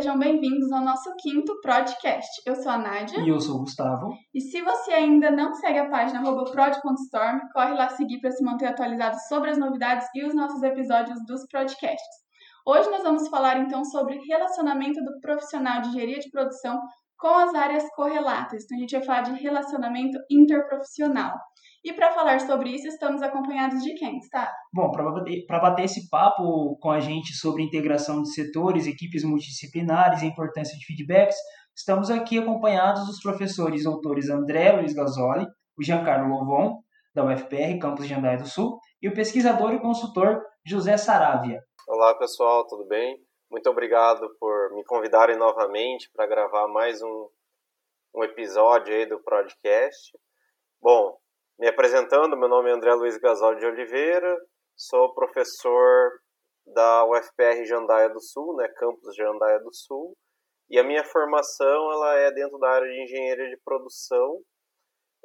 sejam bem-vindos ao nosso quinto podcast. Eu sou a Nádia. E eu sou o Gustavo. E se você ainda não segue a página prod.storm, corre lá seguir para se manter atualizado sobre as novidades e os nossos episódios dos podcasts. Hoje nós vamos falar então sobre relacionamento do profissional de engenharia de produção com as áreas correlatas. Então a gente vai falar de relacionamento interprofissional. E para falar sobre isso, estamos acompanhados de quem, está? Bom, para bater, bater esse papo com a gente sobre integração de setores, equipes multidisciplinares e importância de feedbacks, estamos aqui acompanhados dos professores doutores André Luiz Gasoli, o Giancarlo Lovon, da UFPR, campus de Andaia do Sul, e o pesquisador e consultor José Saravia. Olá, pessoal, tudo bem? Muito obrigado por me convidarem novamente para gravar mais um, um episódio aí do podcast. Bom, me apresentando, meu nome é André Luiz Gasol de Oliveira, sou professor da UFPR Jandaia do Sul, né, campus Jandaia do Sul, e a minha formação ela é dentro da área de engenharia de produção,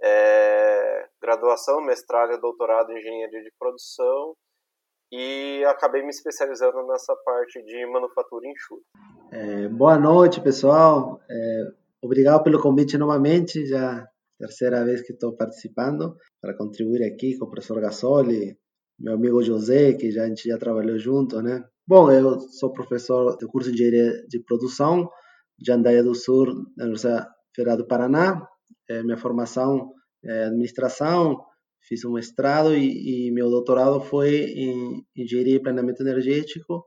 é, graduação, mestrado e doutorado em engenharia de produção, e acabei me especializando nessa parte de manufatura enxuta. É, boa noite, pessoal. É, obrigado pelo convite novamente. Já terceira vez que estou participando para contribuir aqui com o professor Gasoli, meu amigo José, que já, a gente já trabalhou junto, né? Bom, eu sou professor do curso de Engenharia de Produção de Andaia do Sul, da Universidade Federal do Paraná. É, minha formação é administração, fiz um mestrado e, e meu doutorado foi em Engenharia e Planeamento Energético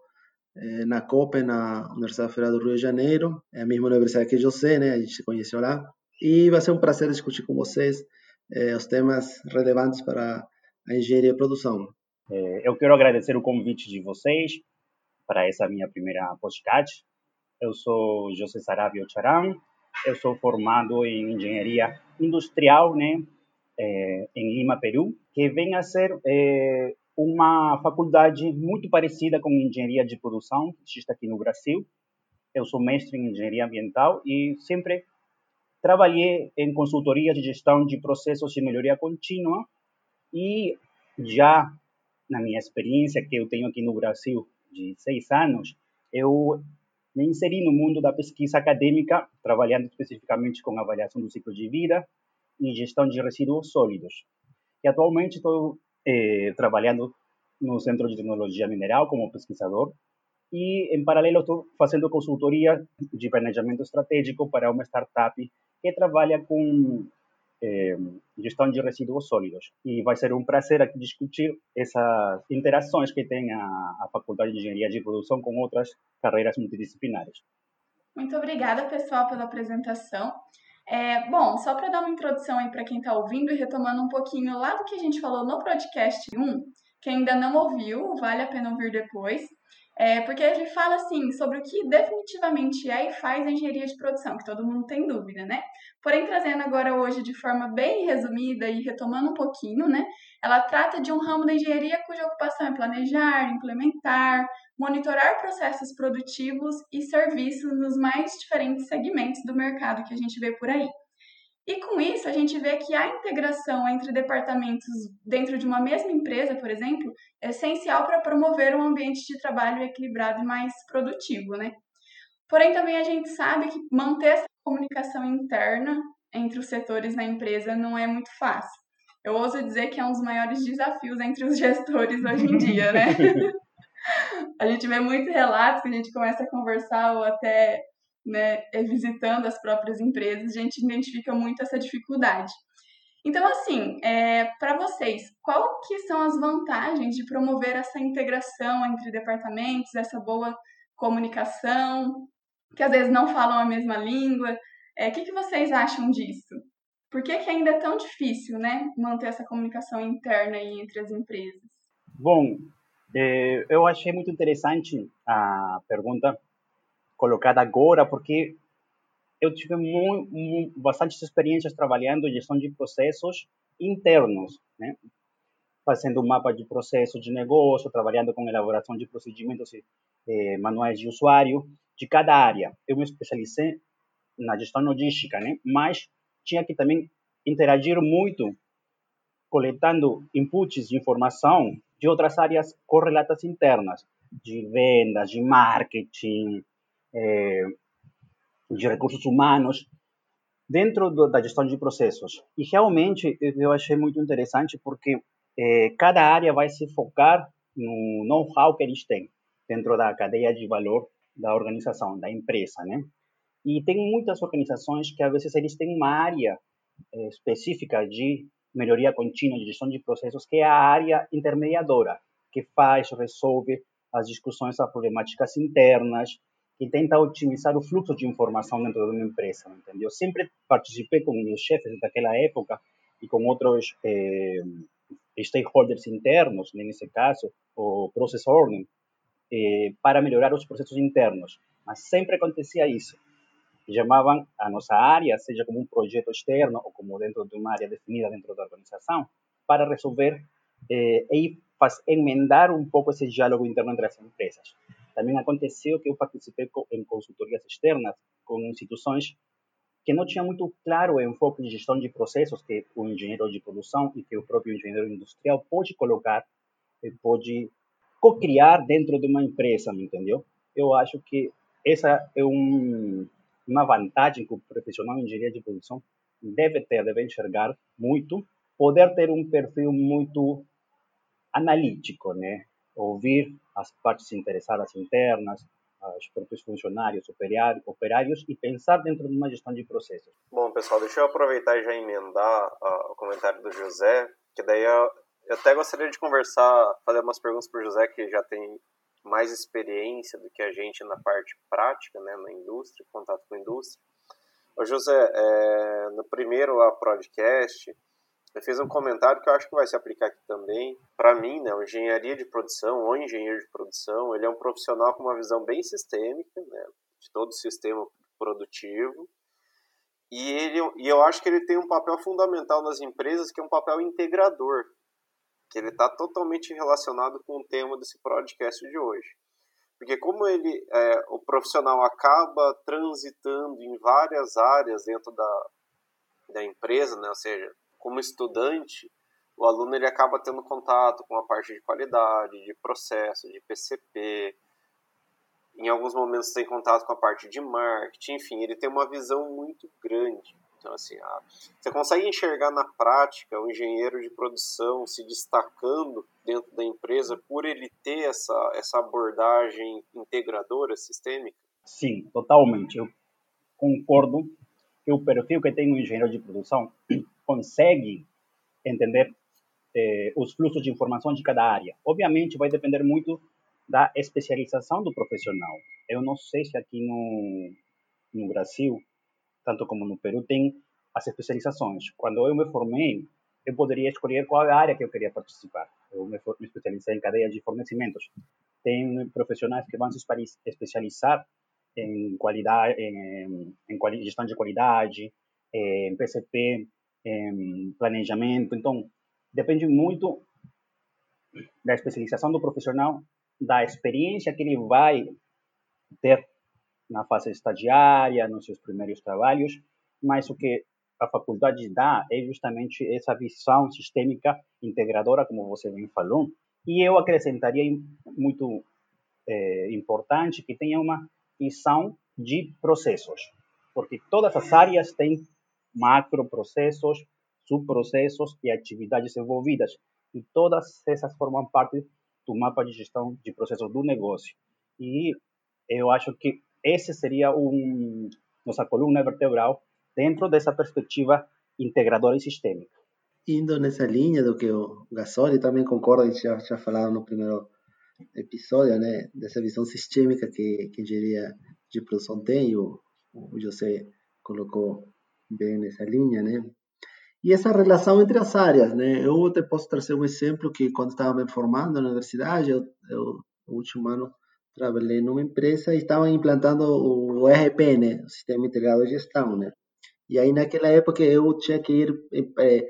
é, na COPE, na Universidade Federal do Rio de Janeiro, é a mesma universidade que José, né? A gente se conheceu lá. E vai ser um prazer discutir com vocês eh, os temas relevantes para a engenharia e produção. É, eu quero agradecer o convite de vocês para essa minha primeira podcast. Eu sou José Sarabia Charam, eu sou formado em engenharia industrial, né, é, em Lima, Peru, que vem a ser é, uma faculdade muito parecida com engenharia de produção que existe aqui no Brasil. Eu sou mestre em engenharia ambiental e sempre Trabalhei em consultoria de gestão de processos de melhoria contínua e já na minha experiência que eu tenho aqui no Brasil de seis anos, eu me inseri no mundo da pesquisa acadêmica, trabalhando especificamente com avaliação do ciclo de vida e gestão de resíduos sólidos. E atualmente estou eh, trabalhando no Centro de Tecnologia Mineral como pesquisador e, em paralelo, estou fazendo consultoria de planejamento estratégico para uma startup que trabalha com é, gestão de resíduos sólidos. E vai ser um prazer aqui discutir essas interações que tem a, a Faculdade de Engenharia de Produção com outras carreiras multidisciplinares. Muito obrigada, pessoal, pela apresentação. É, bom, só para dar uma introdução aí para quem está ouvindo e retomando um pouquinho lá do que a gente falou no podcast 1, quem ainda não ouviu, vale a pena ouvir depois. É, porque ele fala assim sobre o que definitivamente é e faz a engenharia de produção, que todo mundo tem dúvida, né? Porém, trazendo agora hoje de forma bem resumida e retomando um pouquinho, né? Ela trata de um ramo da engenharia cuja ocupação é planejar, implementar, monitorar processos produtivos e serviços nos mais diferentes segmentos do mercado que a gente vê por aí. E com isso, a gente vê que a integração entre departamentos dentro de uma mesma empresa, por exemplo, é essencial para promover um ambiente de trabalho equilibrado e mais produtivo, né? Porém, também a gente sabe que manter essa comunicação interna entre os setores na empresa não é muito fácil. Eu ouso dizer que é um dos maiores desafios entre os gestores hoje em dia, né? a gente vê muitos relatos que a gente começa a conversar ou até né, é, visitando as próprias empresas, a gente identifica muito essa dificuldade. Então, assim, é, para vocês, qual que são as vantagens de promover essa integração entre departamentos, essa boa comunicação, que às vezes não falam a mesma língua? É, o que, que vocês acham disso? Por que, que ainda é tão difícil, né, manter essa comunicação interna aí entre as empresas? Bom, é, eu achei muito interessante a pergunta colocada agora, porque eu tive muito, muito, bastantes experiências trabalhando gestão de processos internos, né? fazendo um mapa de processo de negócio, trabalhando com elaboração de procedimentos e eh, manuais de usuário de cada área. Eu me especializei na gestão logística, né? mas tinha que também interagir muito, coletando inputs de informação de outras áreas correlatas internas, de vendas, de marketing, é, de recursos humanos dentro do, da gestão de processos. E realmente eu achei muito interessante porque é, cada área vai se focar no know-how que eles têm dentro da cadeia de valor da organização, da empresa, né? E tem muitas organizações que às vezes eles têm uma área é, específica de melhoria contínua de gestão de processos, que é a área intermediadora, que faz, resolve as discussões, as problemáticas internas, que tenta otimizar o fluxo de informação dentro de uma empresa, entendeu? Eu sempre participei com os chefes daquela época e com outros eh, stakeholders internos, nesse caso, o process owner, eh, para melhorar os processos internos. Mas sempre acontecia isso. Chamavam a nossa área, seja como um projeto externo ou como dentro de uma área definida dentro da organização, para resolver eh, e faz, emendar um pouco esse diálogo interno entre as empresas. Também aconteceu que eu participei em consultorias externas com instituições que não tinham muito claro o enfoque de gestão de processos que o engenheiro de produção e que o próprio engenheiro industrial pode colocar pode co-criar dentro de uma empresa, me entendeu? Eu acho que essa é um, uma vantagem que o profissional de engenharia de produção deve ter, deve enxergar muito, poder ter um perfil muito analítico, né? Ouvir as partes interessadas internas, os próprios funcionários, operários e pensar dentro de uma gestão de processos. Bom, pessoal, deixa eu aproveitar e já emendar uh, o comentário do José, que daí eu, eu até gostaria de conversar, fazer umas perguntas para o José, que já tem mais experiência do que a gente na parte prática, né, na indústria, contato com a indústria. Ô José, é, no primeiro a podcast, eu fiz um comentário que eu acho que vai se aplicar aqui também. Para mim, né, o engenharia de produção ou engenheiro de produção, ele é um profissional com uma visão bem sistêmica, né, de todo o sistema produtivo. E, ele, e eu acho que ele tem um papel fundamental nas empresas, que é um papel integrador, que ele está totalmente relacionado com o tema desse podcast de hoje. Porque como ele, é, o profissional acaba transitando em várias áreas dentro da, da empresa, né? ou seja, como estudante, o aluno ele acaba tendo contato com a parte de qualidade, de processo, de PCP. Em alguns momentos tem contato com a parte de marketing, enfim, ele tem uma visão muito grande. Então, assim, a, você consegue enxergar na prática o engenheiro de produção se destacando dentro da empresa por ele ter essa, essa abordagem integradora, sistêmica? Sim, totalmente. Eu concordo que o perfil que tem o engenheiro de produção consegue entender eh, os fluxos de informação de cada área. Obviamente, vai depender muito da especialização do profissional. Eu não sei se aqui no, no Brasil, tanto como no Peru, tem as especializações. Quando eu me formei, eu poderia escolher qual área que eu queria participar. Eu me, me especializei em cadeia de fornecimentos. Tem profissionais que vão se especializar em qualidade, em, em gestão de qualidade, em PCP, em planejamento. Então, depende muito da especialização do profissional, da experiência que ele vai ter na fase estagiária, nos seus primeiros trabalhos, mas o que a faculdade dá é justamente essa visão sistêmica integradora, como você bem falou, e eu acrescentaria muito é, importante que tenha uma visão de processos, porque todas as áreas têm macroprocessos, subprocessos e atividades envolvidas. E todas essas formam parte do mapa de gestão de processos do negócio. E eu acho que esse seria um, nossa coluna vertebral dentro dessa perspectiva integradora e sistêmica. Indo nessa linha do que o Gasoli também concorda, gente já, já falava no primeiro episódio, né, dessa visão sistêmica que, que a engenharia de produção tem, e o, o José colocou bem nessa linha, né? E essa relação entre as áreas, né? Eu até posso trazer um exemplo que quando estava me formando na universidade, eu, eu no último ano trabalhei numa empresa e estavam implantando o ERP, né? O Sistema Integrado de Gestão, né? E aí naquela época eu tinha que ir é,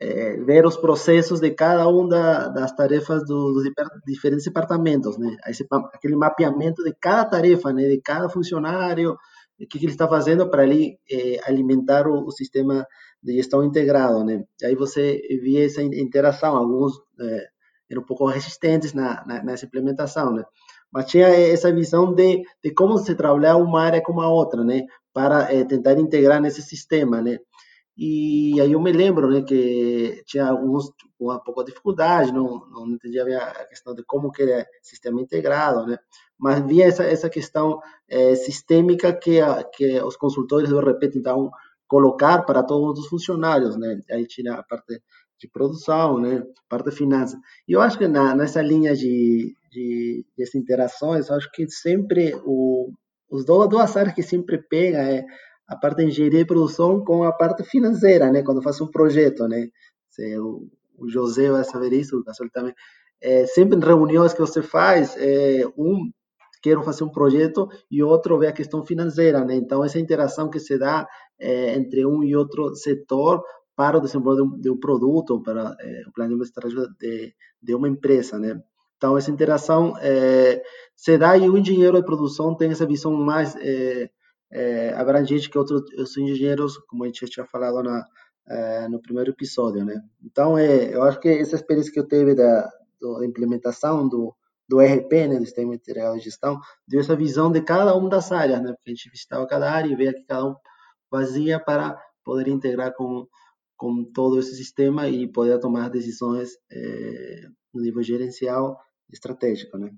é, ver os processos de cada uma da, das tarefas do, dos diferentes departamentos, né? Esse, aquele mapeamento de cada tarefa, né? De cada funcionário, o que, que ele está fazendo para ele é, alimentar o, o, sistema de gestão integrado, né? E aí você via essa interação, alguns é, eram um pouco resistentes na, na, nessa implementação, né? Mas tinha essa visão de, de como se trabalhar uma área com a outra, né? Para é, tentar integrar nesse sistema, né? E aí eu me lembro, né, que tinha alguns uma pouca dificuldade, não, não entendia bem a questão de como que é sistema integrado, né? Mas via essa essa questão é, sistêmica que a, que os consultores de repente então colocar para todos os funcionários, né? Aí tinha a parte de produção, né? Parte de finanças. E eu acho que na, nessa linha de, de, de interações, acho que sempre o, os duas, duas áreas que sempre pega é a parte de engenharia e produção com a parte financeira, né? Quando faz um projeto, né? Se, o, o José vai saber isso, o Gasol também. É, sempre em reuniões que você faz, é, um quer fazer um projeto e outro vê a questão financeira, né? Então essa interação que se dá é, entre um e outro setor para o desenvolvimento de um, produto, para é, o planejamento estratégico de, de uma empresa, né? Então essa interação é, se dá e o engenheiro de produção tem essa visão mais é, é, abrangente que outros os engenheiros, como a gente já tinha falado na, no primeiro episódio, né? Então, é, eu acho que essa experiência que eu tive da, da implementação do, do ERP, né, do Sistema Integral de Gestão, deu essa visão de cada uma das áreas, né? Porque a gente visitava cada área e via que cada um fazia para poder integrar com, com todo esse sistema e poder tomar decisões é, no nível gerencial estratégico, né?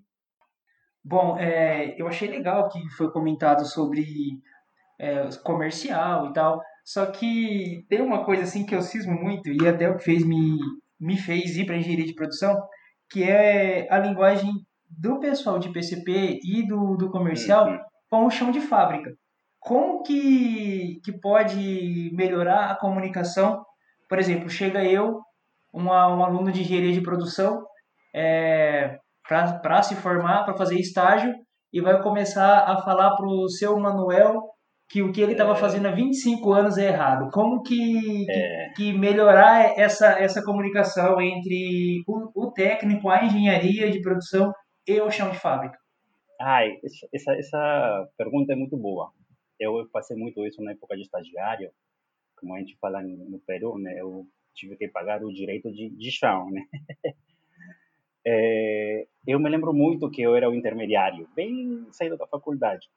Bom, é, eu achei legal que foi comentado sobre é, comercial e tal, só que tem uma coisa assim que eu cismo muito e até o que fez me, me fez ir para engenharia de produção, que é a linguagem do pessoal de PCP e do, do comercial uhum. com o chão de fábrica. Como que, que pode melhorar a comunicação? Por exemplo, chega eu, uma, um aluno de engenharia de produção, é, para se formar, para fazer estágio, e vai começar a falar para o seu Manuel que o que ele estava é. fazendo há 25 anos é errado. Como que, é. que, que, melhorar essa, essa comunicação entre o, o, técnico, a engenharia de produção e o chão de fábrica? Ai, essa, essa pergunta é muito boa. Eu passei muito isso na época de estagiário, como a gente fala no Peru, né? Eu tive que pagar o direito de, de chão, né? É, eu me lembro muito que eu era o intermediário, bem saído da faculdade.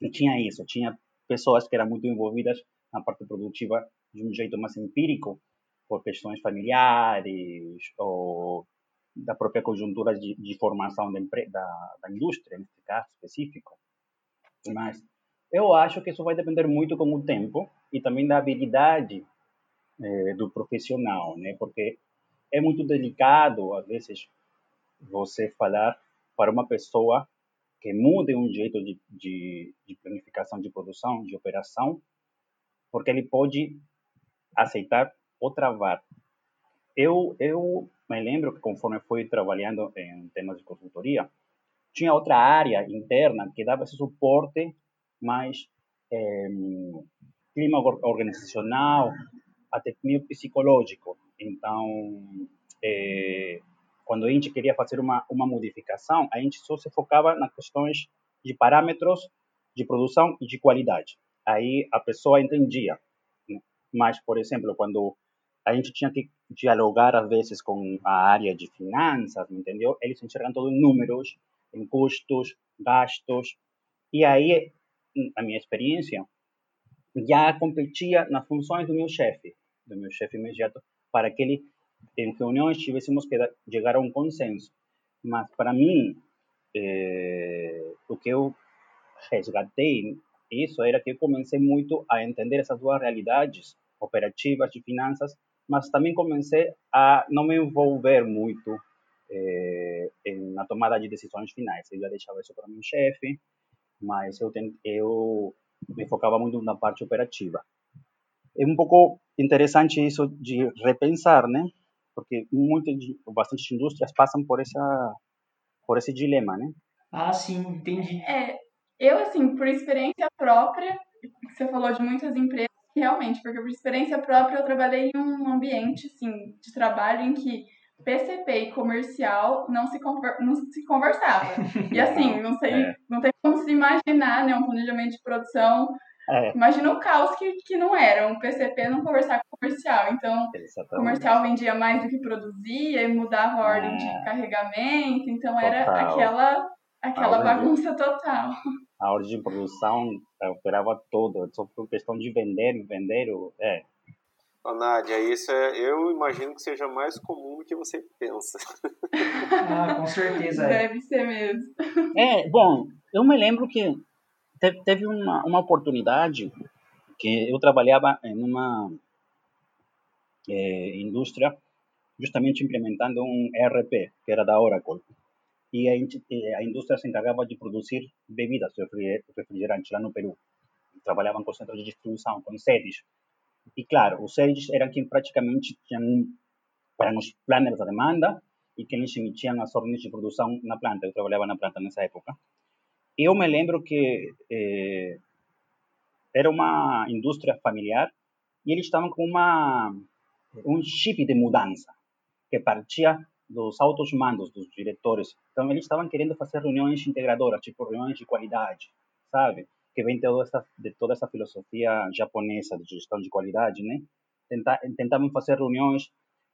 E tinha isso, tinha pessoas que eram muito envolvidas na parte produtiva de um jeito mais empírico, por questões familiares ou da própria conjuntura de, de formação da, da, da, indústria, nesse caso específico. Mas eu acho que isso vai depender muito com o tempo e também da habilidade eh, do profissional, né? Porque é muito delicado, às vezes, você falar para uma pessoa que mude um jeito de, de, de planificação de produção, de operação, porque ele pode aceitar ou travar. Eu, eu me lembro que conforme fui trabalhando em temas de consultoria, tinha outra área interna que dava esse suporte mais é, clima organizacional, até meio psicológico. Então, é, quando a gente queria fazer uma, uma modificação, a gente só se focava nas questões de parâmetros de produção e de qualidade. Aí a pessoa entendia. Né? Mas, por exemplo, quando a gente tinha que dialogar às vezes com a área de finanças, entendeu? Eles enxergam tudo em números, em custos, gastos. E aí, a minha experiência já competia nas funções do meu chefe, do meu chefe imediato, para que ele em reuniões tivéssemos que chegar a um consenso. Mas, para mim, eh, o que eu resgatei isso era que eu comecei muito a entender essas duas realidades operativas de finanças, mas também comecei a não me envolver muito eh, na tomada de decisões finais. Eu deixava isso para meu chefe, mas eu me focava muito na parte operativa. É um pouco interessante isso de repensar, né? Porque muitas, bastante indústrias passam por essa, por esse dilema, né? Ah, sim, entendi. É, eu assim, por experiência própria, você falou de muitas empresas, realmente, porque por experiência própria eu trabalhei em um ambiente assim de trabalho em que PCP e comercial não se, conver, não se conversava. E assim, não sei, é. não tem como se imaginar, né, um planejamento de produção é. Imagina o caos que, que não era, um PCP não conversar com o comercial. Então, o comercial vendia mais do que produzia e mudava a ordem é. de carregamento. Então, Total. era aquela Aquela bagunça total. A ordem de produção operava todo, só por questão de vender, vender, é. Ô, Nádia, isso é, eu imagino que seja mais comum do que você pensa. ah, com certeza. É. Deve ser mesmo. É, bom, eu me lembro que teve, teve uma, uma oportunidade que eu trabalhava em uma é, indústria justamente implementando um ERP, que era da Oracle. E a, a indústria se encargava de produzir bebidas refrigerantes lá no Peru. Trabalhavam com centros de distribuição, com sedes. E claro, os sedes eram quem praticamente tinham eram os planners da demanda e quem emitiam as ordens de produção na planta. Eu trabalhava na planta nessa época. Eu me lembro que eh, era uma indústria familiar e eles estavam com uma um chip de mudança que partia dos altos mandos dos diretores. Então eles estavam querendo fazer reuniões integradoras, tipo reuniões de qualidade, sabe? Que vem toda essa, de toda essa filosofia japonesa de gestão de qualidade, né? tentavam fazer reuniões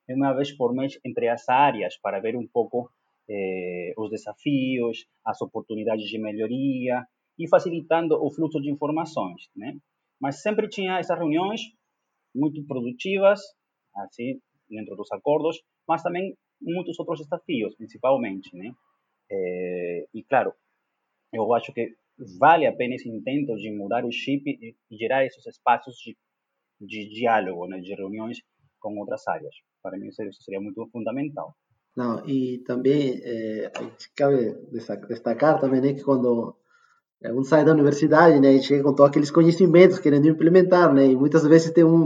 uma vez por mês entre as áreas para ver um pouco eh, os desafios, as oportunidades de melhoria e facilitando o fluxo de informações, né? Mas sempre tinha essas reuniões muito produtivas, assim, dentro dos acordos, mas também muitos outros desafios, principalmente, né? É, e claro, eu acho que vale a pena esse intento de mudar o chip e, gerar esses espaços de, de diálogo, né, de reuniões com outras áreas. Para mim isso seria muito fundamental. Não, e também é, cabe destacar também né, que quando um sai da universidade, né, chega com todos aqueles conhecimentos querendo implementar, né, e muitas vezes tem um,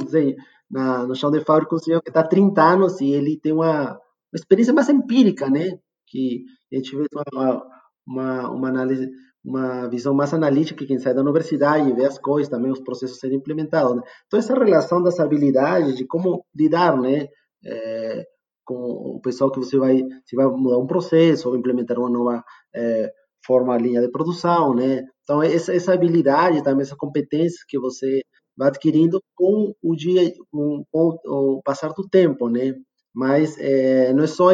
na, no chão de fábrica um senhor que está há 30 anos e ele tem uma, uma experiência mais empírica, né, que a gente vê uma, uma, uma análise, uma visão mais analítica que quem sai da universidade e vê as coisas, também os processos serem implementados. Né? Então, essa relação das habilidades, de como lidar, né, é, com o pessoal que você vai, se vai mudar um processo ou implementar uma nova é, forma, linha de produção, né? Então, essa, essa habilidade, também essa competência que você vai adquirindo com o dia, com, com o passar do tempo, né? Mas é, não é só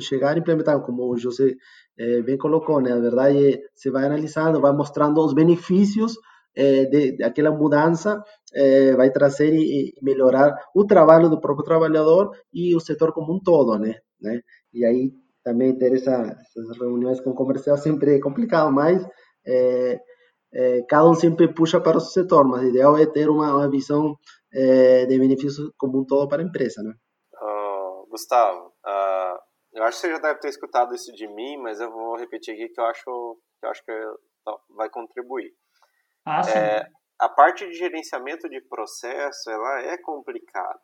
chegar e implementar, como o José é, bem colocou, né? Na verdade, você vai analisando, vai mostrando os benefícios é, de, daquela mudança, é, vai trazer e, e, melhorar o trabalho do próprio trabalhador e o setor como um todo, né? né? E aí também ter essa, essas reuniões com o comercial sempre é complicado, mas é, é, cada um sempre puxa para o seu setor, mas o ideal é ter uma, uma visão é, de benefício como um todo para a empresa, né? Uh, Gustavo, uh, eu acho que você já deve ter escutado isso de mim, mas eu vou repetir aqui que eu acho que, eu acho que vai contribuir. Ah, sim. A parte de gerenciamento de processo, ela é complicada,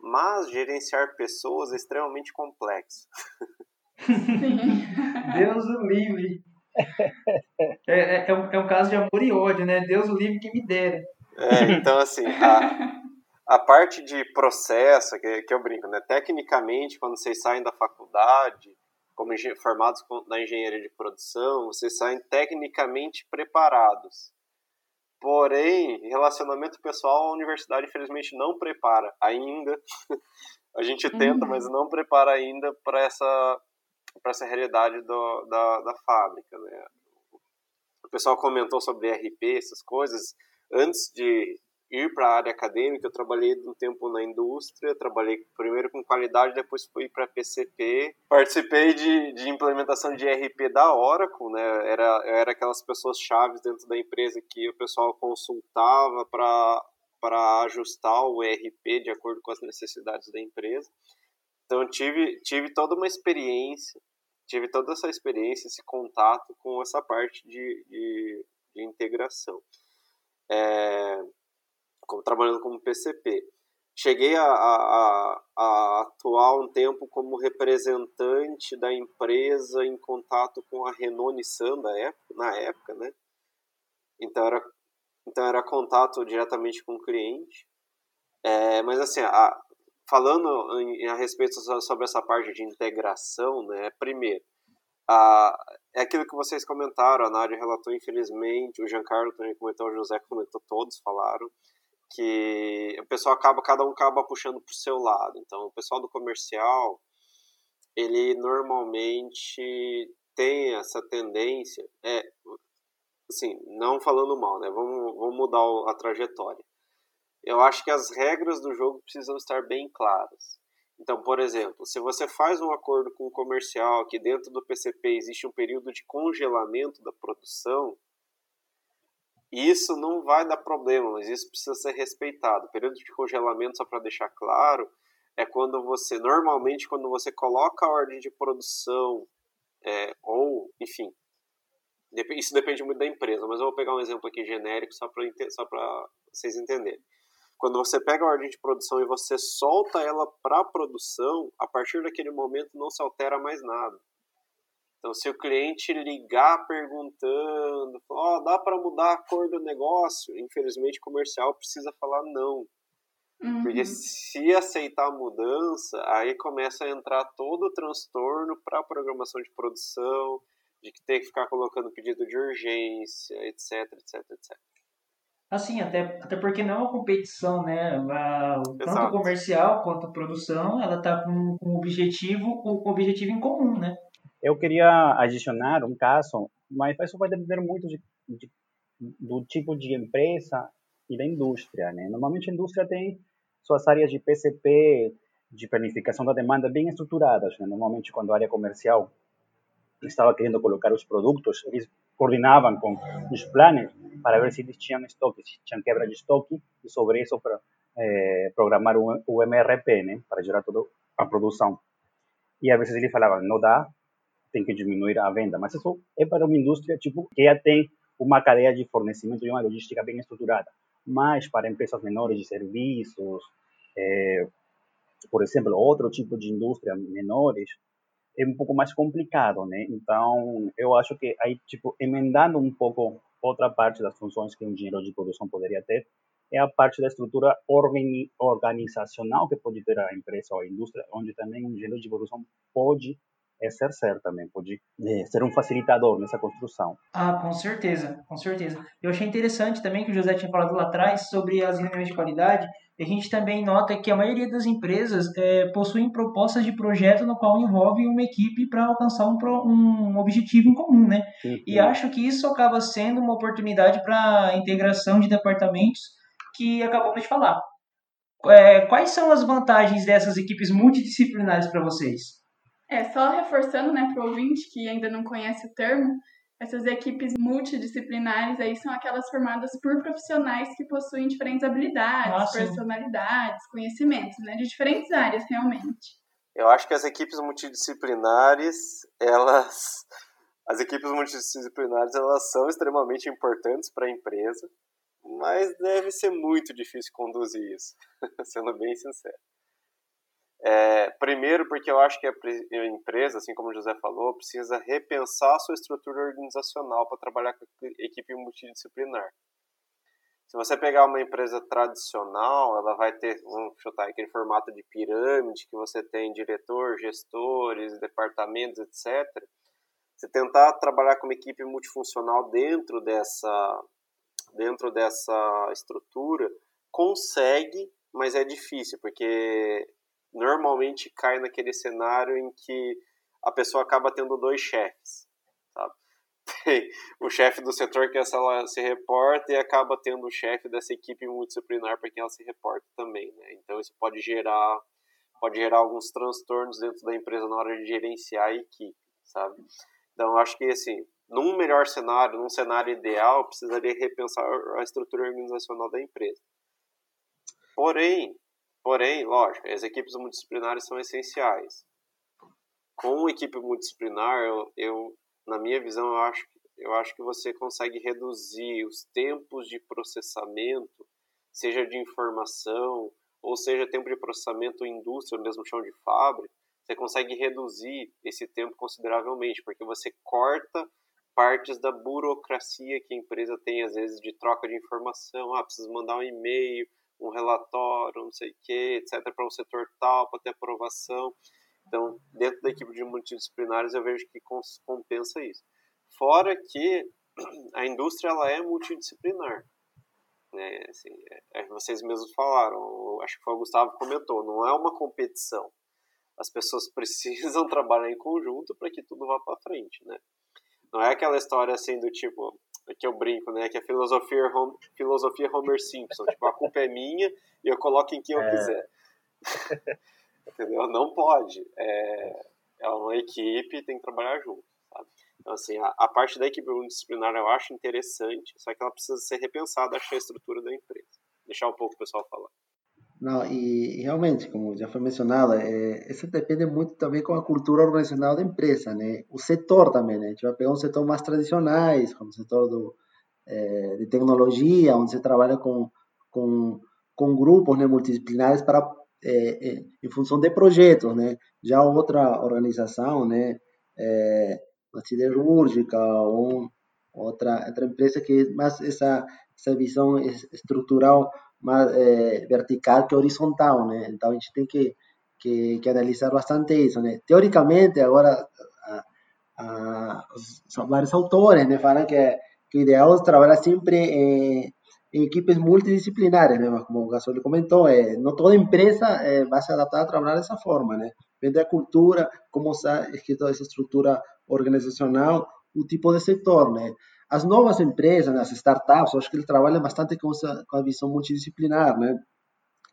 mas gerenciar pessoas é extremamente complexo. Deus o livre. É, é, é, um, é um caso de amor e ódio, né? Deus o livre que me dera. É, então, assim, a, a parte de processo, que, que eu brinco, né? Tecnicamente, quando vocês saem da faculdade, como formados na engenharia de produção, vocês saem tecnicamente preparados. Porém, relacionamento pessoal, a universidade, infelizmente, não prepara ainda. a gente tenta, uhum. mas não prepara ainda para essa para essa realidade do, da, da fábrica. Né? O pessoal comentou sobre RP, essas coisas. Antes de ir para a área acadêmica, eu trabalhei um tempo na indústria, trabalhei primeiro com qualidade, depois fui para PCP. Participei de, de implementação de RP da Oracle, né? Era, era aquelas pessoas chaves dentro da empresa que o pessoal consultava para para ajustar o ERP de acordo com as necessidades da empresa. Então tive tive toda uma experiência, tive toda essa experiência, esse contato com essa parte de, de, de integração. É, como, trabalhando como PCP. Cheguei a, a, a, atuar um tempo como representante da empresa em contato com a Renault Nissan da época, na época, né? Então era, então era contato diretamente com o cliente. É, mas assim, a, falando em, a respeito sobre essa parte de integração, né, primeiro, a, é aquilo que vocês comentaram, a Nádia relatou, infelizmente, o Giancarlo também comentou, o José comentou, todos falaram, que o pessoal acaba, cada um acaba puxando para o seu lado. Então, o pessoal do comercial, ele normalmente tem essa tendência é, assim, não falando mal, né? Vamos, vamos mudar a trajetória. Eu acho que as regras do jogo precisam estar bem claras. Então, por exemplo, se você faz um acordo com um comercial que dentro do PCP existe um período de congelamento da produção, isso não vai dar problema, mas isso precisa ser respeitado. O período de congelamento, só para deixar claro, é quando você, normalmente, quando você coloca a ordem de produção, é, ou, enfim, isso depende muito da empresa, mas eu vou pegar um exemplo aqui genérico só para vocês entenderem. Quando você pega a ordem de produção e você solta ela para produção, a partir daquele momento não se altera mais nada. Então, se o cliente ligar perguntando, oh, dá para mudar a cor do negócio? Infelizmente, o comercial precisa falar não. Uhum. Porque se aceitar a mudança, aí começa a entrar todo o transtorno para a programação de produção, de que ter que ficar colocando pedido de urgência, etc, etc, etc. Assim, até, até porque não é uma competição, né? A, tanto comercial quanto produção, ela está com, com um objetivo, com um objetivo em comum, né? Eu queria adicionar um caso, mas isso vai depender muito de, de, do tipo de empresa e da indústria, né? Normalmente a indústria tem suas áreas de PCP, de planificação da demanda bem estruturadas, né? Normalmente quando a área comercial estava querendo colocar os produtos, eles coordenavam com os planos para ver se eles tinham estoque, se tinham quebra de estoque, e sobre isso para eh, programar o, o MRP, né, para gerar toda a produção. E às vezes ele falava, não dá, tem que diminuir a venda. Mas isso é para uma indústria tipo que já tem uma cadeia de fornecimento e uma logística bem estruturada. Mas para empresas menores de serviços, é, por exemplo, outro tipo de indústria menores, é um pouco mais complicado, né? Então, eu acho que aí, tipo, emendando um pouco outra parte das funções que um engenheiro de produção poderia ter, é a parte da estrutura organizacional que pode ter a empresa ou a indústria, onde também um engenheiro de produção pode exercer também, pode é, ser um facilitador nessa construção. Ah, com certeza, com certeza. Eu achei interessante também que o José tinha falado lá atrás sobre as reuniões de qualidade, a gente também nota que a maioria das empresas é, possuem propostas de projeto no qual envolve uma equipe para alcançar um, um, objetivo em comum, né? Uhum. E acho que isso acaba sendo uma oportunidade para a integração de departamentos que acabamos de falar. É, quais são as vantagens dessas equipes multidisciplinares para vocês? É, só reforçando né, para o ouvinte que ainda não conhece o termo, essas equipes multidisciplinares aí são aquelas formadas por profissionais que possuem diferentes habilidades, ah, personalidades, conhecimentos, né, de diferentes áreas realmente. Eu acho que as equipes multidisciplinares, elas as equipes multidisciplinares, elas são extremamente importantes para a empresa, mas deve ser muito difícil conduzir isso, sendo bem sincero. É, primeiro, porque eu acho que a empresa, assim como o José falou, precisa repensar a sua estrutura organizacional para trabalhar com equipe multidisciplinar. Se você pegar uma empresa tradicional, ela vai ter, vamos chutar aquele formato de pirâmide que você tem diretor, gestores, departamentos, etc. Você tentar trabalhar com uma equipe multifuncional dentro dessa, dentro dessa estrutura, consegue, mas é difícil, porque normalmente cai naquele cenário em que a pessoa acaba tendo dois chefes, sabe? Tem o chefe do setor que ela se reporta e acaba tendo o chefe dessa equipe multidisciplinar para quem ela se reporta também, né? Então isso pode gerar pode gerar alguns transtornos dentro da empresa na hora de gerenciar a equipe, sabe? Então acho que assim, num melhor cenário, num cenário ideal, precisaria repensar a estrutura organizacional da empresa. Porém, Porém, lógico, as equipes multidisciplinares são essenciais. Com uma equipe multidisciplinar, eu, eu, na minha visão, eu acho, eu acho que você consegue reduzir os tempos de processamento, seja de informação, ou seja tempo de processamento indústria, mesmo chão de fábrica, você consegue reduzir esse tempo consideravelmente, porque você corta partes da burocracia que a empresa tem, às vezes, de troca de informação. Ah, precisa mandar um e-mail, um relatório, não sei o que, etc., para o setor tal, para ter aprovação. Então, dentro da equipe de multidisciplinares, eu vejo que compensa isso. Fora que a indústria ela é multidisciplinar. Né? Assim, é, é vocês mesmos falaram, acho que foi o Gustavo que comentou, não é uma competição. as pessoas precisam trabalhar em conjunto para que tudo vá para frente, né? Não é aquela história assim do tipo, que eu brinco, né? Que a filosofia, filosofia Homer Simpson, tipo, a culpa é minha e eu coloco em quem eu é. quiser. Entendeu? Não pode. É, é uma equipe tem que trabalhar junto, sabe? Então, assim, a, a parte da equipe multidisciplinar eu acho interessante, só que ela precisa ser repensada, acho, a estrutura da empresa. Deixar um pouco o pessoal falar. Não, e, realmente, como já foi mencionado, é, isso depende muito também com a cultura organizacional da empresa, né? O setor também, né? A gente vai pegar um setor mais tradicionais, como o setor do, é, de tecnologia, onde se trabalha com, com, com grupos né, multidisciplinares para, é, é, em função de projetos, né? Já outra organização, né? É, uma siderúrgica ou outra, outra empresa que mais essa, essa visão estrutural mais é, vertical que horizontal, né? Então a gente tem que, que, que analisar bastante isso, né? Teoricamente, agora, a, a, são vários autores, né? Falam que, que o ideal é trabalhar sempre em, em equipes multidisciplinares, né? Como o Gasoli comentou, é, não toda empresa é, vai se adaptar a trabalhar dessa forma, né? Depende da cultura, como está escrito essa estrutura organizacional, o tipo de setor, né? As novas empresas, né, as startups, acho que eles trabalham bastante com, essa, com a visão multidisciplinar, né?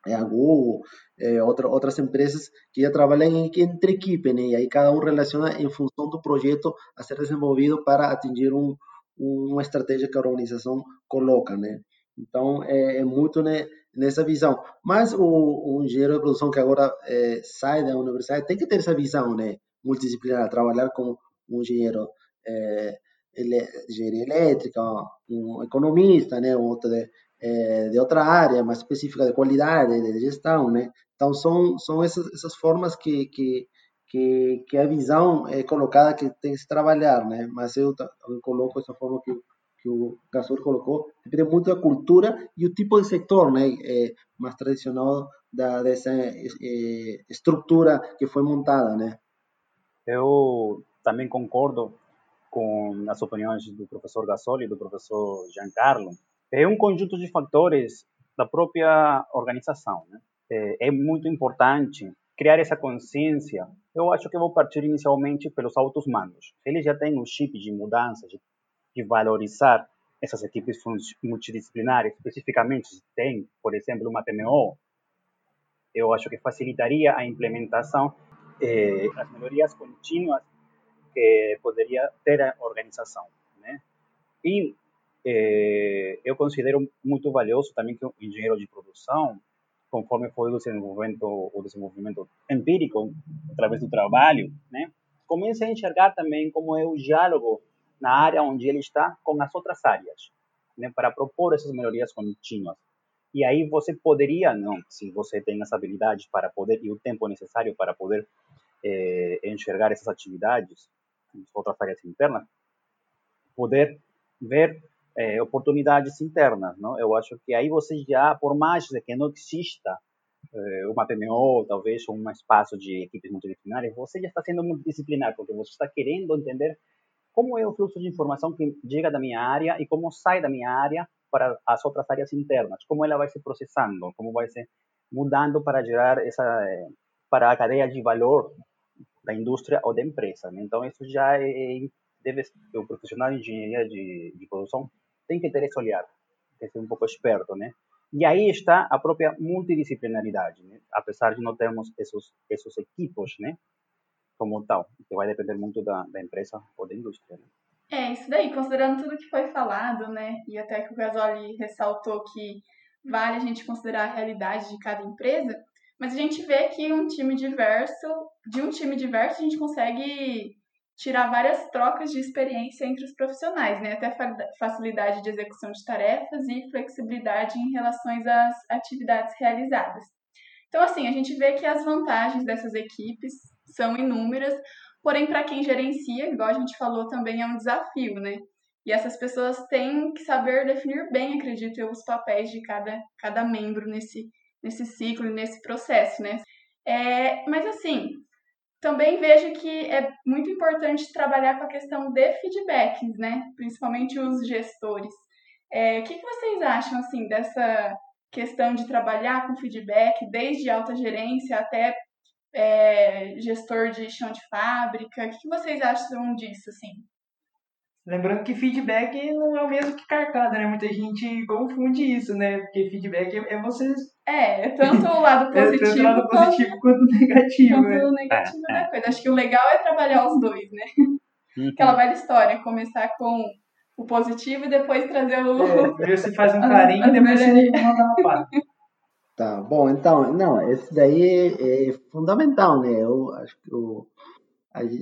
É a Google, é, outra, outras empresas que já trabalham em, entre equipe, né? E aí cada um relaciona em função do projeto a ser desenvolvido para atingir um, uma estratégia que a organização coloca, né? Então, é, é muito né, nessa visão. Mas o, o, engenheiro de produção que agora é, sai da universidade tem que ter essa visão né, multidisciplinar, trabalhar com um engenheiro é, ele, engenharia elétrica, um economista, né, outro de, é, de outra área mais específica de qualidade, de gestão, né? Então são são essas, essas formas que, que que, que a visão é colocada que tem que se trabalhar, né? Mas eu, eu coloco essa forma que que o Gasol colocou, depende muito da cultura e o tipo de setor, né, é, mais tradicional da dessa é, estrutura que foi montada, né? Eu também concordo com as opiniões do professor Gasoli e do professor Giancarlo, é um conjunto de fatores da própria organização. Né? É, é muito importante criar essa consciência. Eu acho que vou partir inicialmente pelos altos mandos. Eles já têm o chip de mudança, de, de valorizar essas equipes multidisciplinares, especificamente se tem, por exemplo, uma PMO, eu acho que facilitaria a implementação, eh, as melhorias contínuas que poderia ter a organização, né? E eh, eu considero muito valioso também que o engenheiro de produção, conforme foi o desenvolvimento, o desenvolvimento empírico através do trabalho, né? Comece a enxergar também como é o diálogo na área onde ele está com as outras áreas, né? Para propor essas melhorias contínuas. E aí você poderia, não, se você tem as habilidades para poder e o tempo necessário para poder eh, enxergar essas atividades, outras áreas internas, poder ver é, oportunidades internas, não? Eu acho que aí você já, por mais que não exista é, uma PMO, talvez um espaço de equipes multidisciplinares, você já está sendo multidisciplinar, porque você está querendo entender como é o fluxo de informação que chega da minha área e como sai da minha área para as outras áreas internas, como ela vai se processando, como vai se mudando para gerar essa é, para a cadeia de valor da indústria ou da empresa. Né? Então, isso já é, deve, o profissional de engenharia de, de produção tem que ter esse olhar, tem que ser um pouco esperto, né? E aí está a própria multidisciplinaridade, né? apesar de não termos esses, esses equipos, né? Como tal, que vai depender muito da, da empresa ou da indústria. Né? É, isso daí, considerando tudo que foi falado, né? E até que o Gasoli ressaltou que vale a gente considerar a realidade de cada empresa, mas a gente vê que um time diverso, de um time diverso, a gente consegue tirar várias trocas de experiência entre os profissionais, né? Até facilidade de execução de tarefas e flexibilidade em relação às atividades realizadas. Então, assim, a gente vê que as vantagens dessas equipes são inúmeras, porém, para quem gerencia, igual a gente falou, também é um desafio, né? E essas pessoas têm que saber definir bem, acredito eu, os papéis de cada, cada membro nesse, nesse ciclo, nesse processo, né? É, mas assim, também vejo que é muito importante trabalhar com a questão de feedbacks, né? Principalmente os gestores. É, o que, que vocês acham assim dessa questão de trabalhar com feedback, desde alta gerência até é, gestor de chão de fábrica? O que vocês acham disso, assim? Lembrando que feedback não é o mesmo que carcada, né? Muita gente confunde isso, né? Porque feedback é, é você. É, tanto o lado positivo, é tanto o lado positivo quanto, quanto o negativo. Quanto né? o negativo é, da coisa. Acho que o legal é trabalhar os dois, né? Uhum. Aquela velha história, começar com o positivo e depois trazer o. É, primeiro você faz um carinho e depois você manda uma pá. Tá, bom, então, não, esse daí é, é fundamental, né? Eu acho que eu,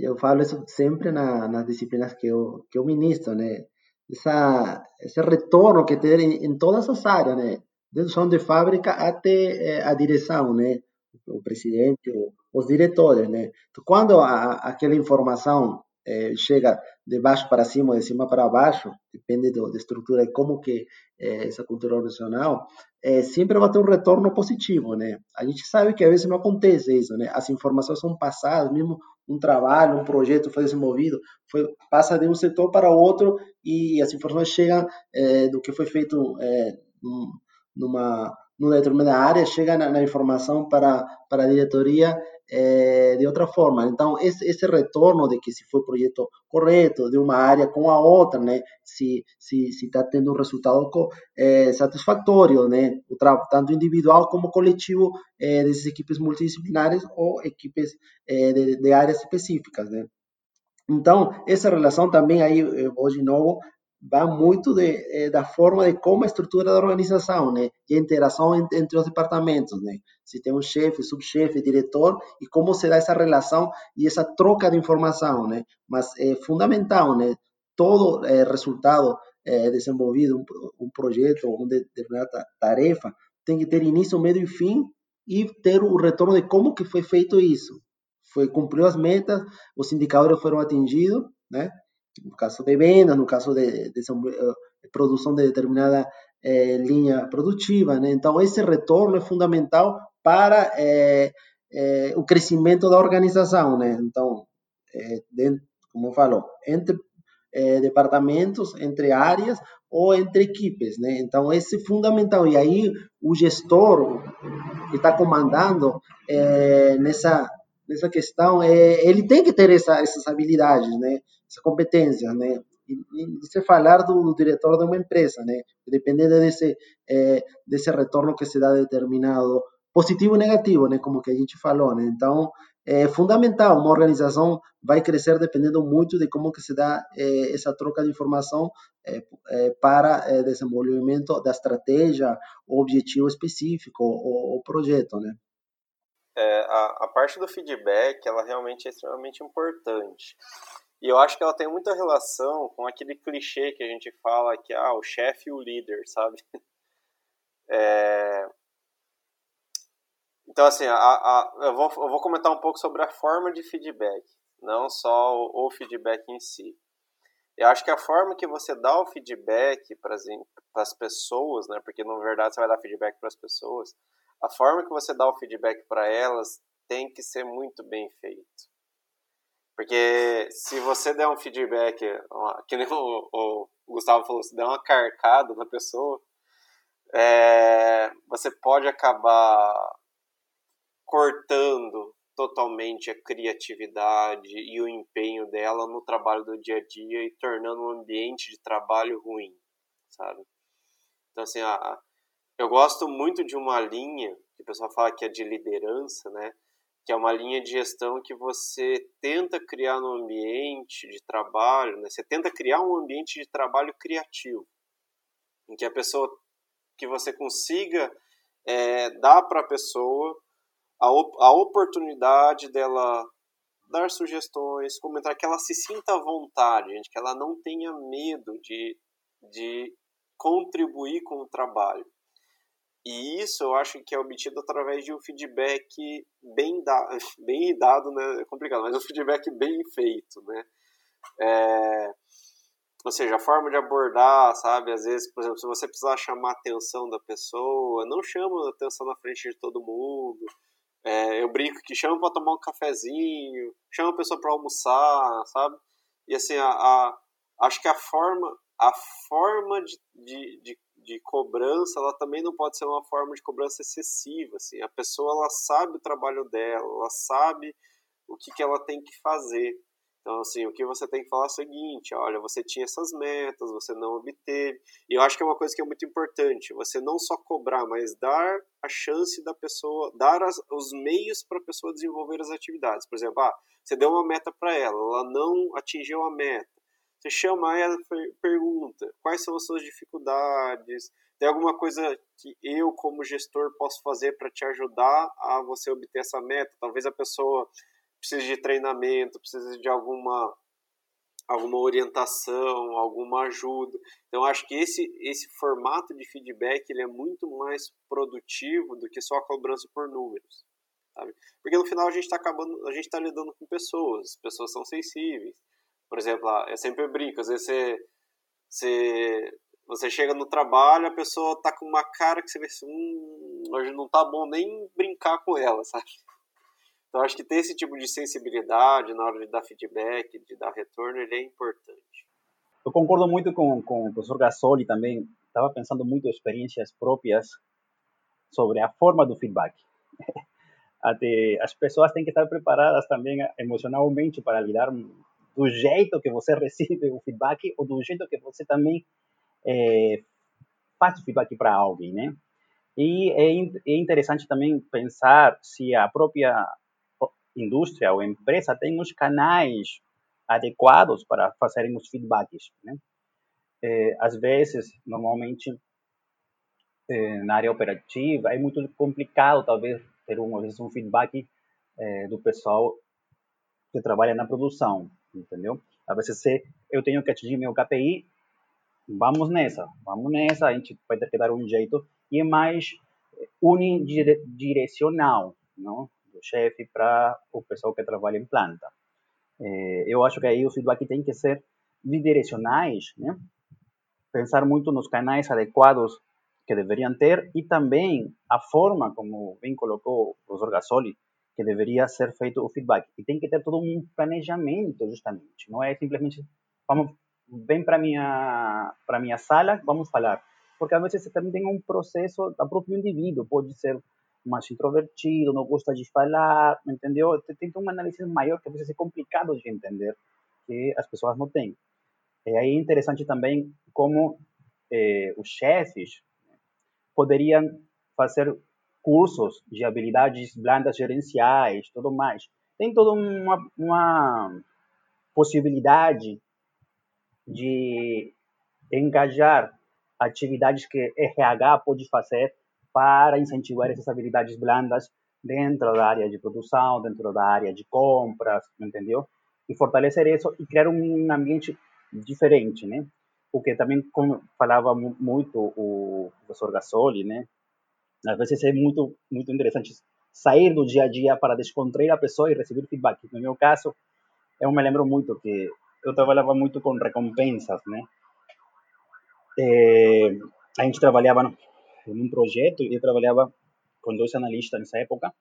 eu falo isso sempre na, nas disciplinas que eu, que eu ministro, né? Essa, esse retorno que tem em, em todas as áreas, né? Desde o chão de fábrica até é, a direção, né? O presidente, os diretores, né? Então, quando a, aquela informação é, chega de baixo para cima, de cima para baixo, depende do, da estrutura e como que é essa cultura organizacional, é, sempre vai ter um retorno positivo, né? A gente sabe que às vezes não acontece isso, né? As informações são passadas, mesmo um trabalho, um projeto foi desenvolvido, foi passa de um setor para outro e as informações chegam é, do que foi feito é, numa numa determinada área, chega na, na informação para para a diretoria é, de outra forma. Então, esse, esse, retorno de que se foi o projeto correto, de uma área com a outra, né, se se se está tendo um resultado é, satisfatório, né, o tanto individual como coletivo é, dessas equipes multidisciplinares ou equipes de, de, áreas específicas, né. Então, essa relação também aí, hoje de novo, vai muito de, eh, da forma de como a estrutura da organização, né? E a interação entre, os departamentos, né? Se tem um chefe, subchefe, diretor e como se dá essa relação e essa troca de informação, né? Mas é fundamental, né? Todo é, resultado é, desenvolvido, um, um projeto, uma determinada tarefa, tem que ter início, meio e fim e ter o retorno de como que foi feito isso. Foi cumpriu as metas, os indicadores foram atingidos, né? No caso de vendas, no caso de, de, de eh, produção de determinada é, linha produtiva. Né? Então, esse retorno é fundamental para o crescimento da organização. Né? Então, como falou, entre departamentos, entre áreas ou entre equipes. Né? Então, esse é fundamental. E aí, o gestor que está comandando nessa, nessa questão, ele tem que ter essa, essas habilidades, né? essa competência, né? E, e você falar do, do, diretor de uma empresa, né? Dependendo desse é, desse retorno que se dá determinado, positivo e negativo, né? Como que a gente falou, né? Então é fundamental. Uma organização vai crescer dependendo muito de como que se dá é, essa troca de informação é, é, para é, desenvolvimento da estratégia, objetivo específico, o projeto, né? É, a, a parte do feedback, ela realmente é extremamente importante. E eu acho que ela tem muita relação com aquele clichê que a gente fala que ah, o chefe e o líder, sabe? É... Então, assim, a, a, eu, vou, eu vou comentar um pouco sobre a forma de feedback, não só o, o feedback em si. Eu acho que a forma que você dá o feedback para as pessoas, né? Porque na verdade você vai dar feedback para as pessoas. A forma que você dá o feedback para elas tem que ser muito bem feito. Porque se você der um feedback, que nem o, o Gustavo falou, se der uma carcada na pessoa, é, você pode acabar cortando totalmente a criatividade e o empenho dela no trabalho do dia a dia e tornando um ambiente de trabalho ruim, sabe? Então, assim, a, eu gosto muito de uma linha que o pessoal fala que é de liderança, né? que é uma linha de gestão que você tenta criar no ambiente de trabalho, né? você tenta criar um ambiente de trabalho criativo, em que a pessoa, que você consiga é, dar para a pessoa a, a oportunidade dela dar sugestões, comentar, que ela se sinta à vontade, gente, que ela não tenha medo de, de contribuir com o trabalho. E isso eu acho que é obtido através de um feedback bem, da, bem dado, né? É complicado, mas um feedback bem feito, né? É, ou seja, a forma de abordar, sabe? Às vezes, por exemplo, se você precisar chamar a atenção da pessoa, não chama a atenção na frente de todo mundo. É, eu brinco que chama para tomar um cafezinho, chama a pessoa para almoçar, sabe? E assim, a, a, acho que a forma, a forma de, de, de de cobrança, ela também não pode ser uma forma de cobrança excessiva. Assim. A pessoa ela sabe o trabalho dela, ela sabe o que, que ela tem que fazer. Então, assim, o que você tem que falar é o seguinte: olha, você tinha essas metas, você não obteve. E eu acho que é uma coisa que é muito importante: você não só cobrar, mas dar a chance da pessoa, dar as, os meios para a pessoa desenvolver as atividades. Por exemplo, ah, você deu uma meta para ela, ela não atingiu a meta. Você chama ela e pergunta quais são as suas dificuldades, tem alguma coisa que eu, como gestor, posso fazer para te ajudar a você obter essa meta? Talvez a pessoa precise de treinamento, precise de alguma alguma orientação, alguma ajuda. Então acho que esse esse formato de feedback ele é muito mais produtivo do que só a cobrança por números, sabe? Porque no final a gente está acabando, a gente está lidando com pessoas, as pessoas são sensíveis. Por exemplo, eu sempre brinco, às vezes você você você chega no trabalho, a pessoa tá com uma cara que você vê assim, hum, hoje não tá bom nem brincar com ela, sabe? Então, acho que ter esse tipo de sensibilidade na hora de dar feedback, de dar retorno, ele é importante. Eu concordo muito com, com o professor Gasoli também. Estava pensando muito em experiências próprias sobre a forma do feedback. Até as pessoas têm que estar preparadas também emocionalmente para lidar do jeito que você recebe o feedback ou do jeito que você também é, faz o feedback para alguém, né? E é, é interessante também pensar se a própria indústria ou empresa tem os canais adequados para fazerem os feedbacks. Né? É, às vezes, normalmente, é, na área operativa, é muito complicado, talvez, ter um, um feedback é, do pessoal que trabalha na produção, entendeu? Às vezes, se eu tenho que atingir meu KPI, vamos nessa, vamos nessa, a gente vai ter que dar um jeito, e é mais unidirecional, não? chefe para o pessoal que trabalha em planta. É, eu acho que aí o feedback tem que ser bidirecionais, né? Pensar muito nos canais adequados que deveriam ter e também a forma, como bem colocou o professor Gasoli, que deveria ser feito o feedback. E tem que ter todo um planejamento, justamente. Não é simplesmente, vamos, vem para minha para minha sala, vamos falar. Porque às vezes você também tem um processo da próprio indivíduo. Pode ser mais introvertido, não gosta de falar, entendeu? Tem uma análise maior que às vezes é complicado de entender, que as pessoas não têm. E aí é interessante também como eh, os chefes poderiam fazer cursos de habilidades blandas gerenciais, tudo mais. Tem toda uma, uma possibilidade de engajar atividades que RH pode fazer para incentivar essas habilidades blandas dentro da área de produção, dentro da área de compras, entendeu? E fortalecer isso e criar um ambiente diferente, né? Porque também, como falava muito o professor Gasoli, né? Às vezes é muito, muito interessante sair do dia a dia para descontrair a pessoa e receber feedback. No meu caso, eu me lembro muito que eu trabalhava muito com recompensas, né? É, a gente trabalhava em um projeto e eu trabalhava com dois analistas nessa época.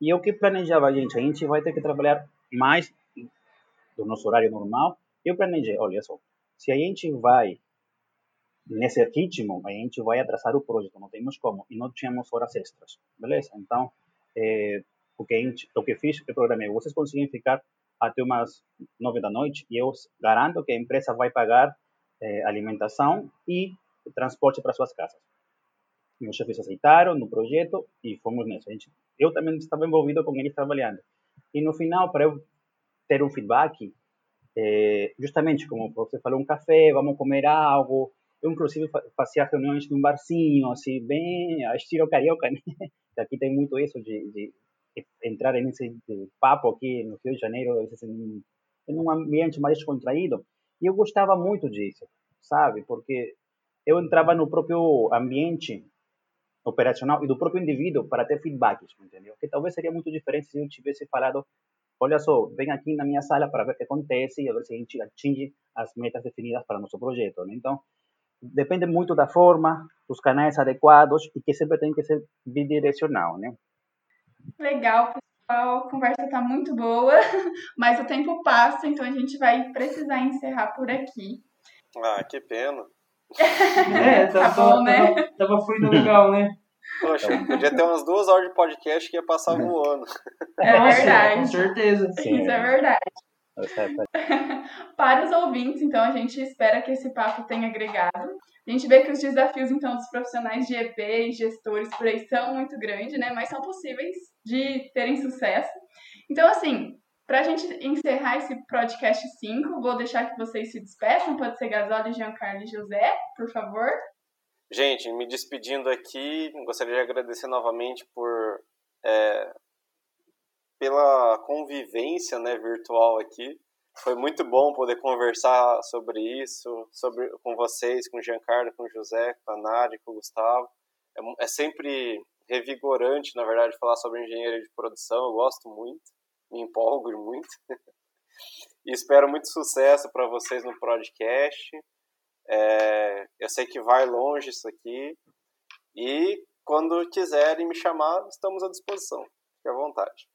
E eu que planejava, gente, a gente vai ter que trabalhar mais do nosso horário normal. Eu planejei, olha só, se a gente vai nesse ritmo, a gente vai atrasar o projeto, não temos como, e não tínhamos horas extras, beleza? Então, é, o, que gente, o que fiz, eu programei, vocês conseguem ficar até umas nove da noite e eu garanto que a empresa vai pagar é, alimentação e transporte para suas casas. Meus chefes aceitaram no projeto e fomos nisso. Gente, eu também estava envolvido com eles trabalhando. E no final, para eu ter um feedback, é, justamente como você falou, um café, vamos comer algo. Eu, inclusive, fazia reuniões num barzinho, assim, bem a estilo carioca, né? Aqui tem muito isso de, de entrar nesse papo aqui no Rio de Janeiro, em, em um ambiente mais descontraído. E eu gostava muito disso, sabe? Porque eu entrava no próprio ambiente operacional e do próprio indivíduo para ter feedbacks, entendeu? Que talvez seria muito diferente se eu tivesse falado, olha só, vem aqui na minha sala para ver o que acontece e a ver se a gente atinge as metas definidas para nosso projeto, né? Então, depende muito da forma, dos canais adequados e que sempre tem que ser bidirecional, né? Legal, pessoal. A conversa está muito boa, mas o tempo passa, então a gente vai precisar encerrar por aqui. Ah, que pena. É, tava, Tá bom, né? tava, tava fluindo legal, né? Poxa, podia ter umas duas horas de podcast que ia passar voando. É verdade. Com certeza. Sim. Isso é verdade. Para os ouvintes, então, a gente espera que esse papo tenha agregado. A gente vê que os desafios, então, dos profissionais de EP e gestores por aí são muito grandes, né? Mas são possíveis de terem sucesso. Então, assim, para a gente encerrar esse podcast 5, vou deixar que vocês se despeçam. Pode ser Gasoli, Giancarlo e José, por favor. Gente, me despedindo aqui, gostaria de agradecer novamente por é, pela convivência né, virtual aqui. Foi muito bom poder conversar sobre isso, sobre, com vocês, com o Giancarlo, com o José, com a Nádia, com o Gustavo. É, é sempre revigorante, na verdade, falar sobre engenharia de produção. Eu gosto muito, me empolgo muito. e espero muito sucesso para vocês no podcast. É, eu sei que vai longe isso aqui. E quando quiserem me chamar, estamos à disposição. Fique à vontade.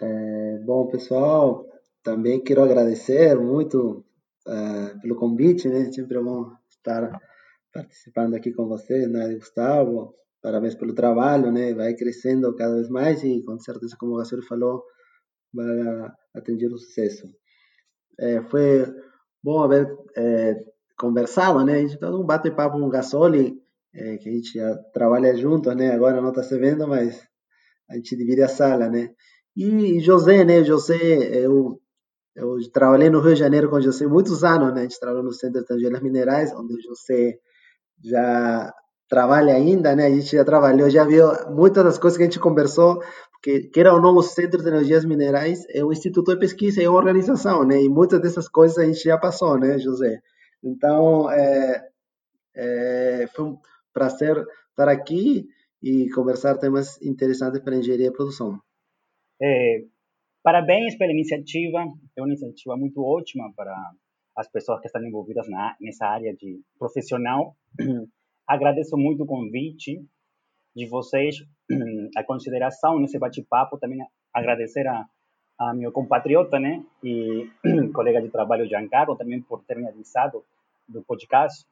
É, bom, pessoal, também quero agradecer muito ah, pelo convite, né? Sempre é bom estar participando aqui com vocês, né, Gustavo? Parabéns pelo trabalho, né? Vai crescendo cada vez mais e com certeza, como o Gasol falou, vai atingir o sucesso. É, foi bom haver é, conversado, né? A gente todo um bate-papo com o Gasoli, é, que a gente trabalha juntos, né? Agora não está se vendo, mas a gente divide a sala, né? E José, né? José, eu, eu trabalhei no Rio de Janeiro com José muitos anos, né? A gente trabalhou no Centro de Engenheiros Minerais, onde José já trabalha ainda, né? A gente já trabalhou, já viu muitas das coisas que a gente conversou, ou não, o Centro de Energias Minerais é um instituto de pesquisa, é uma organização, né? E muitas dessas coisas a gente já passou, né, José? Então, é, é, foi um prazer estar aqui e conversar temas interessantes para engenharia e produção. É, parabéns pela iniciativa, é uma iniciativa muito ótima para as pessoas que estão envolvidas na, nessa área de profissional. Agradeço muito o convite de vocês, a consideração nesse bate-papo, também agradecer a, a meu compatriota, né, e colega de trabalho Giancarlo, também por ter me avisado do podcast.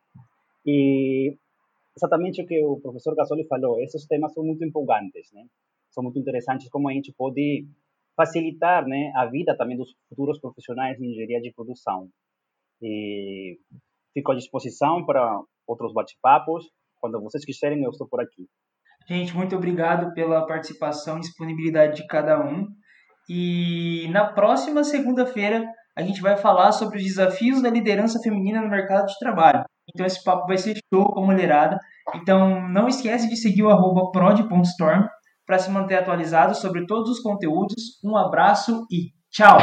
E exatamente o que o professor Gasoli falou, esses temas são muito empolgantes, né? São muito interessantes como a gente pode facilitar, né, a vida também dos futuros profissionais de engenharia de produção. E fico à disposição para outros bate-papos. Quando vocês quiserem, eu estou por aqui. Gente, muito obrigado pela participação e disponibilidade de cada um. E na próxima segunda-feira a gente vai falar sobre os desafios da liderança feminina no mercado de trabalho. Então esse papo vai ser show com a mulherada. Então não esquece de seguir o arroba prod.storm para se manter atualizado sobre todos os conteúdos. Um abraço e tchau!